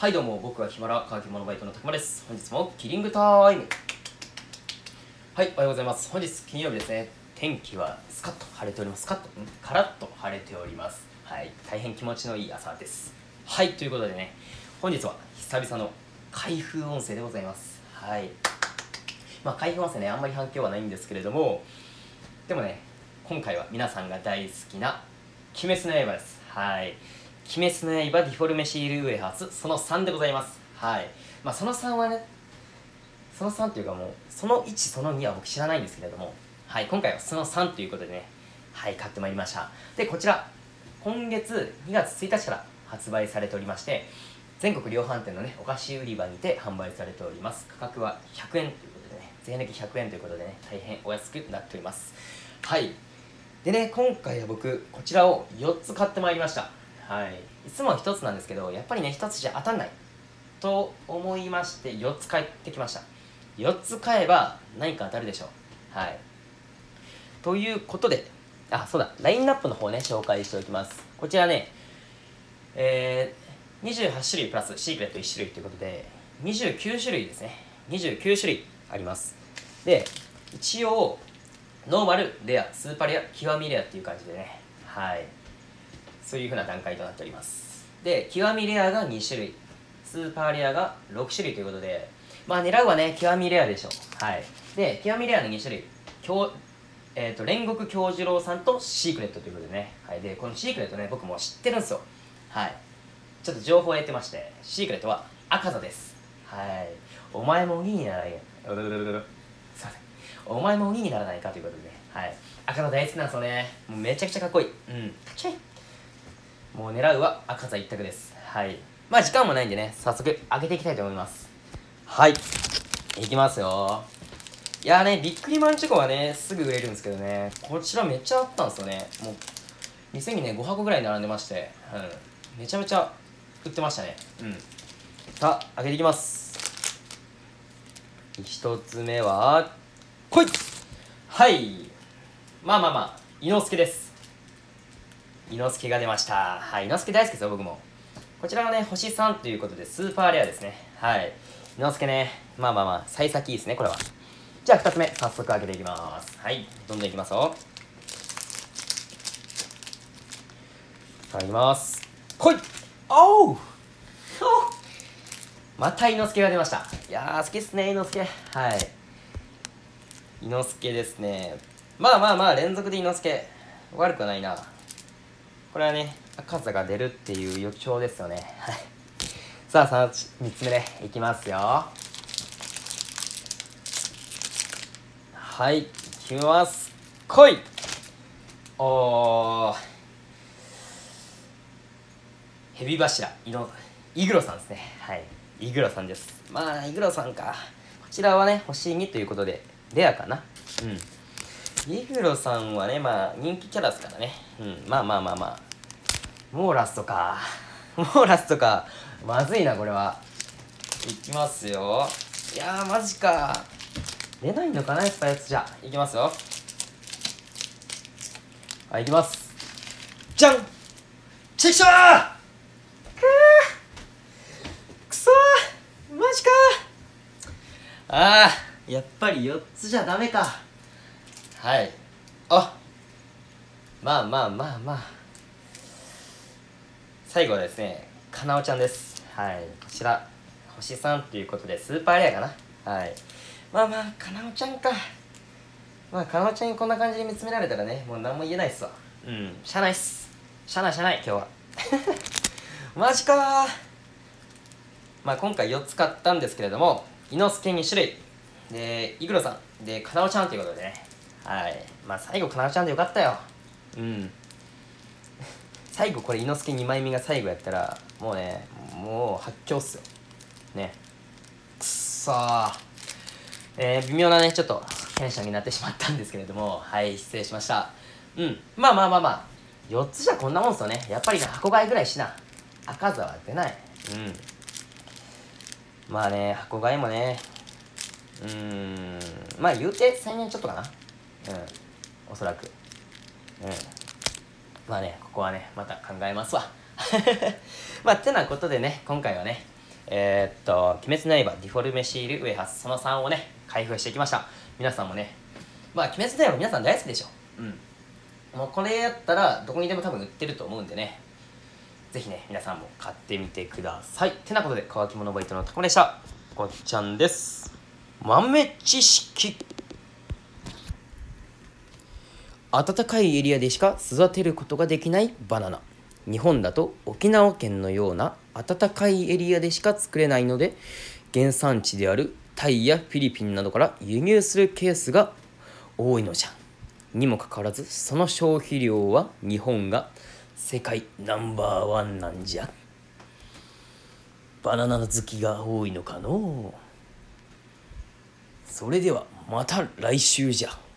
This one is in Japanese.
はいどうも僕はヒマラ乾き物バイトのたくまです。本日もキリングタイム。はいおはようございます。本日金曜日ですね。天気はスカッと晴れております。スカッとカラッと晴れております。はい大変気持ちのいい朝です。はいということでね本日は久々の開封音声でございます。はい。まあ開封音声ねあんまり反響はないんですけれどもでもね今回は皆さんが大好きな鬼滅の刃です。はい。鬼滅の刃ディフォルメシールウェハーツその3でございます。はい。まあその3はねその3っていうかもうその1その2は僕知らないんですけれども。はい今回はその3ということでねはい買ってまいりました。でこちら今月2月1日から発売されておりまして全国量販店のねお菓子売り場にて販売されております。価格は100円ということでね税抜き100円ということでね大変お安くなっております。はい。でね今回は僕こちらを4つ買ってまいりました。はい。いつも1つなんですけどやっぱりね1つじゃ当たんない。と思いまして4つ買ってきました。4つ買えば何か当たるでしょう。はい。ということであそうだ。ラインナップの方ね紹介しておきます。こちらねえー、28種類プラスシークレット1種類ということで29種類ですね。29種類あります。で一応ノーマルレアスーパーレア極みレアっていう感じでね。はい。そういう風な段階となっております。で極みレアが2種類。スーパーレアが6種類ということでまあ狙うはね極みレアでしょう。はい。で極みレアの2種類。えーと、煉獄杏寿郎さんとシークレットということでね、はい、でこのシークレットね僕も知ってるんですよ。はい。ちょっと情報を得てましてシークレットは赤座です。はい。お前も鬼にならないすいません。お前も鬼にならないかということでね。はい。赤座大好きなんですよね。もうめちゃくちゃかっこいい。うん。かっちょいい。もう狙うは赤座一択です。はい。まあ時間もないんでね早速開けていきたいと思います。はい。いきますよ。いやねビックリマンチョコはねすぐ売れるんですけどねこちらめっちゃあったんですよね。もう店にね5箱ぐらい並んでましてうん。めちゃめちゃ売ってましたね。うん。さあ開けていきます。1つ目はこいはい。まあまあまあ伊之助です。伊之助が出ました。はい伊之助大好きですよ僕も。こちらはね星3ということでスーパーレアですね。はい。伊之助ねまあまあまあ幸先いいですねこれは。じゃあ2つ目早速開けていきます。はいどんどんいきますよ。さあいきます。来い!おう!また伊之助が出ました。いやー好きっすね伊之助はい。伊之助ですね。まあまあまあ連続で伊之助悪くないな。これはね赤座が出るっていう予兆ですよね。はい。さあ3つ目ね。いきますよ。はい。いきます。来い。おー。ヘビ柱。イノイグロさんですね。はい。イグロさんです。まあイグロさんか。こちらはね星2ということでレアかな。うん。イグロさんはねまあ人気キャラですからね。うんまあまあまあまあ。もうラストか。もうラストかまずいなこれは。いきますよ。いやーマジか。出ないのかなやっぱやつじゃ。いきますよ。はいいきます。じゃん。チェキショー。くそー。マジか。あーやっぱり4つじゃダメか。はい。あ。まあまあまあまあ。最後はですねかなおちゃんです。はい。こちら星3ということでスーパーレアかな。はい。まあまあかなおちゃんか。まあかなおちゃんにこんな感じで見つめられたらねもう何も言えないっすわ。うん。しゃあないっす。しゃあないしゃあない今日は。マジかまあ今回4つ買ったんですけれども伊之助2種類。でイグロさん。でかなおちゃんということでねはい。まあ最後かなおちゃんでよかったよ。うん。最後これ伊之助2枚目が最後やったらもうねもう発狂っすよ。ね。くっそー。えー、微妙なねちょっとテンションになってしまったんですけれども。はい失礼しました。うん。まあまあまあまあ。4つじゃこんなもんっすよね。やっぱりね箱買いぐらいしな。赤座は出ない。うん。まあね箱買いもね。うーん。まあ言うて1000円ちょっとかなうん。おそらく。うん。まあねここはねまた考えますわ。まあってなことでね今回はねえー、っと「鬼滅の刃ディフォルメシールウェハスその3」をね開封してきました。皆さんもねまあ鬼滅の刃皆さん大好きでしょ。うん。もうこれやったらどこにでも多分売ってると思うんでね。ぜひね皆さんも買ってみてください。てなことで乾き物バイトのたこでした。こっちゃんです。豆知識。暖かいエリアでしか育てることができないバナナ。日本だと沖縄県のような暖かいエリアでしか作れないので原産地であるタイやフィリピンなどから輸入するケースが多いのじゃ。にもかかわらずその消費量は日本が世界ナンバーワンなんじゃ。バナナ好きが多いのかのそれではまた来週じゃ。